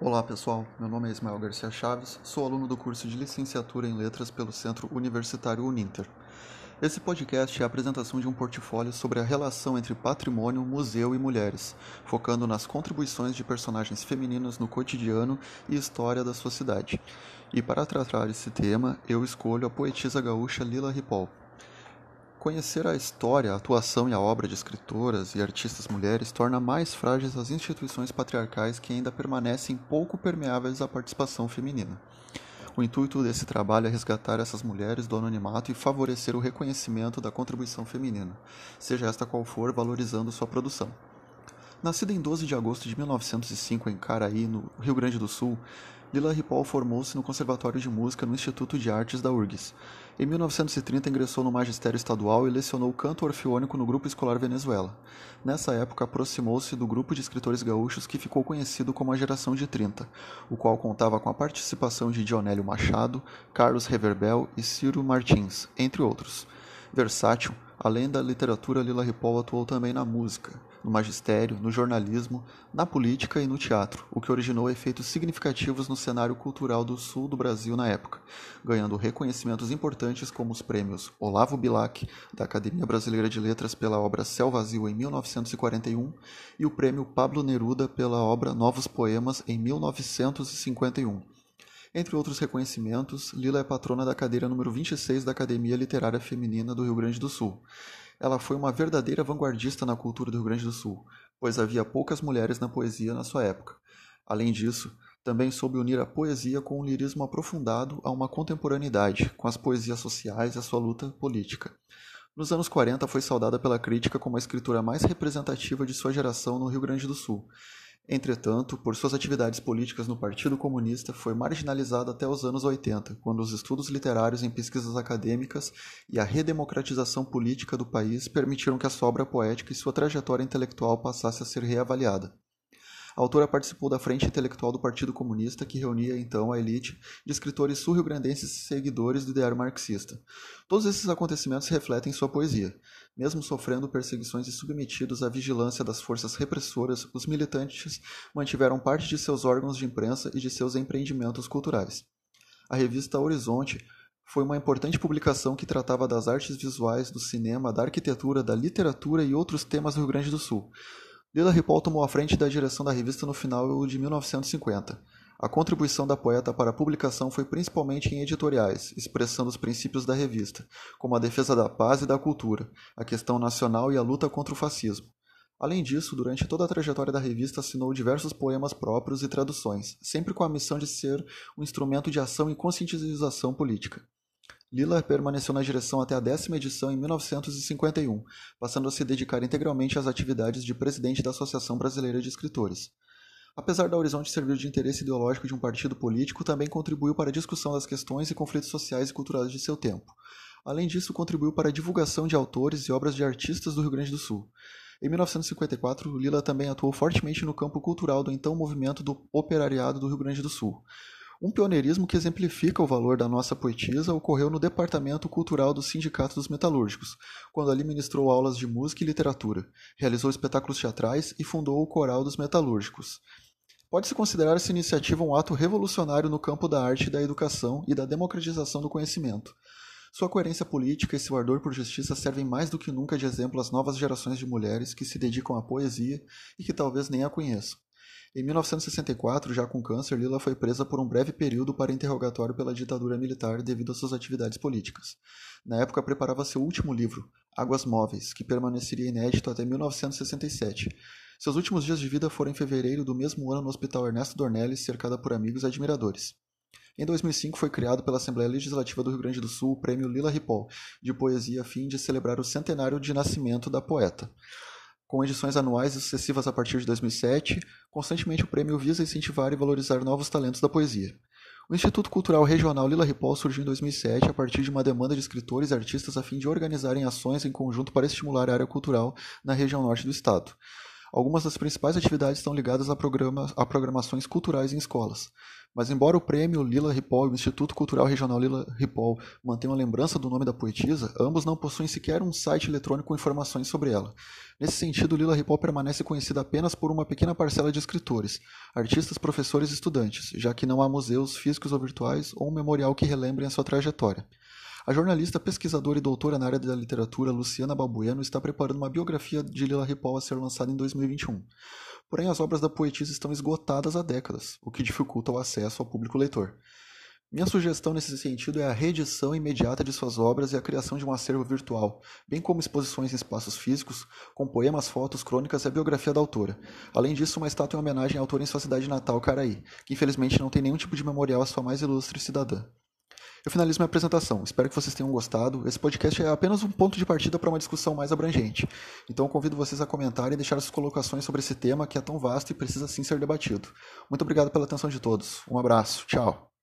Olá pessoal, meu nome é Ismael Garcia Chaves, sou aluno do curso de Licenciatura em Letras pelo Centro Universitário Uninter. Esse podcast é a apresentação de um portfólio sobre a relação entre patrimônio, museu e mulheres, focando nas contribuições de personagens femininas no cotidiano e história da sua cidade. E para tratar esse tema, eu escolho a poetisa gaúcha Lila Ripoll. Conhecer a história, a atuação e a obra de escritoras e artistas mulheres torna mais frágeis as instituições patriarcais que ainda permanecem pouco permeáveis à participação feminina. O intuito desse trabalho é resgatar essas mulheres do anonimato e favorecer o reconhecimento da contribuição feminina, seja esta qual for, valorizando sua produção. Nascida em 12 de agosto de 1905 em Caraí, no Rio Grande do Sul, Lila Ripoll formou-se no Conservatório de Música no Instituto de Artes da URGS. Em 1930 ingressou no magistério estadual e lecionou canto orfeônico no Grupo Escolar Venezuela. Nessa época aproximou-se do grupo de escritores gaúchos que ficou conhecido como a Geração de 30, o qual contava com a participação de Dionélio Machado, Carlos Reverbel e Ciro Martins, entre outros. Versátil, além da literatura, Lila Ripoll atuou também na música no magistério, no jornalismo, na política e no teatro, o que originou efeitos significativos no cenário cultural do sul do Brasil na época, ganhando reconhecimentos importantes como os prêmios Olavo Bilac, da Academia Brasileira de Letras pela obra Céu Vazio em 1941 e o prêmio Pablo Neruda pela obra Novos Poemas em 1951. Entre outros reconhecimentos, Lila é patrona da cadeira número 26 da Academia Literária Feminina do Rio Grande do Sul ela foi uma verdadeira vanguardista na cultura do Rio Grande do Sul, pois havia poucas mulheres na poesia na sua época. Além disso, também soube unir a poesia com um lirismo aprofundado a uma contemporaneidade, com as poesias sociais e a sua luta política. Nos anos 40 foi saudada pela crítica como a escritora mais representativa de sua geração no Rio Grande do Sul, Entretanto, por suas atividades políticas no Partido Comunista, foi marginalizada até os anos 80, quando os estudos literários em pesquisas acadêmicas e a redemocratização política do país permitiram que a sua obra poética e sua trajetória intelectual passasse a ser reavaliada. A autora participou da Frente Intelectual do Partido Comunista, que reunia então a elite de escritores sul-rio-grandenses e seguidores do ideário marxista. Todos esses acontecimentos refletem sua poesia. Mesmo sofrendo perseguições e submetidos à vigilância das forças repressoras, os militantes mantiveram parte de seus órgãos de imprensa e de seus empreendimentos culturais. A revista Horizonte foi uma importante publicação que tratava das artes visuais, do cinema, da arquitetura, da literatura e outros temas do Rio Grande do Sul. Lila Ripoll tomou a frente da direção da revista no final de 1950. A contribuição da poeta para a publicação foi principalmente em editoriais, expressando os princípios da revista, como a defesa da paz e da cultura, a questão nacional e a luta contra o fascismo. Além disso, durante toda a trajetória da revista assinou diversos poemas próprios e traduções, sempre com a missão de ser um instrumento de ação e conscientização política. Lila permaneceu na direção até a décima edição em 1951, passando a se dedicar integralmente às atividades de presidente da Associação Brasileira de Escritores. Apesar da Horizonte servir de interesse ideológico de um partido político, também contribuiu para a discussão das questões e conflitos sociais e culturais de seu tempo. Além disso, contribuiu para a divulgação de autores e obras de artistas do Rio Grande do Sul. Em 1954, Lila também atuou fortemente no campo cultural do então movimento do operariado do Rio Grande do Sul. Um pioneirismo que exemplifica o valor da nossa poetisa ocorreu no Departamento Cultural do Sindicato dos Metalúrgicos, quando ali ministrou aulas de música e literatura, realizou espetáculos teatrais e fundou o Coral dos Metalúrgicos. Pode-se considerar essa iniciativa um ato revolucionário no campo da arte da educação e da democratização do conhecimento. Sua coerência política e seu ardor por justiça servem mais do que nunca de exemplo às novas gerações de mulheres que se dedicam à poesia e que talvez nem a conheçam. Em 1964, já com câncer, Lila foi presa por um breve período para interrogatório pela ditadura militar devido às suas atividades políticas. Na época, preparava seu último livro, Águas Móveis, que permaneceria inédito até 1967. Seus últimos dias de vida foram em fevereiro do mesmo ano no Hospital Ernesto Dornelles, cercada por amigos e admiradores. Em 2005 foi criado pela Assembleia Legislativa do Rio Grande do Sul o Prêmio Lila Ripoll, de poesia a fim de celebrar o centenário de nascimento da poeta. Com edições anuais sucessivas a partir de 2007, constantemente o prêmio visa incentivar e valorizar novos talentos da poesia. O Instituto Cultural Regional Lila Ripoll surgiu em 2007 a partir de uma demanda de escritores e artistas a fim de organizarem ações em conjunto para estimular a área cultural na região norte do estado. Algumas das principais atividades estão ligadas a, a programações culturais em escolas. Mas embora o prêmio Lila Ripoll e o Instituto Cultural Regional Lila Ripoll mantenham a lembrança do nome da poetisa, ambos não possuem sequer um site eletrônico com informações sobre ela. Nesse sentido, Lila Ripoll permanece conhecida apenas por uma pequena parcela de escritores, artistas, professores e estudantes, já que não há museus físicos ou virtuais ou um memorial que relembrem a sua trajetória. A jornalista, pesquisadora e doutora na área da literatura Luciana Balbueno está preparando uma biografia de Lila Ripoll a ser lançada em 2021. Porém, as obras da poetisa estão esgotadas há décadas, o que dificulta o acesso ao público leitor. Minha sugestão nesse sentido é a reedição imediata de suas obras e a criação de um acervo virtual, bem como exposições em espaços físicos, com poemas, fotos, crônicas e a biografia da autora. Além disso, uma estátua em homenagem à autora em sua cidade natal, Caraí, que infelizmente não tem nenhum tipo de memorial à sua mais ilustre cidadã. Eu finalizo minha apresentação. Espero que vocês tenham gostado. Esse podcast é apenas um ponto de partida para uma discussão mais abrangente. Então convido vocês a comentarem e deixar suas colocações sobre esse tema que é tão vasto e precisa sim ser debatido. Muito obrigado pela atenção de todos. Um abraço. Tchau.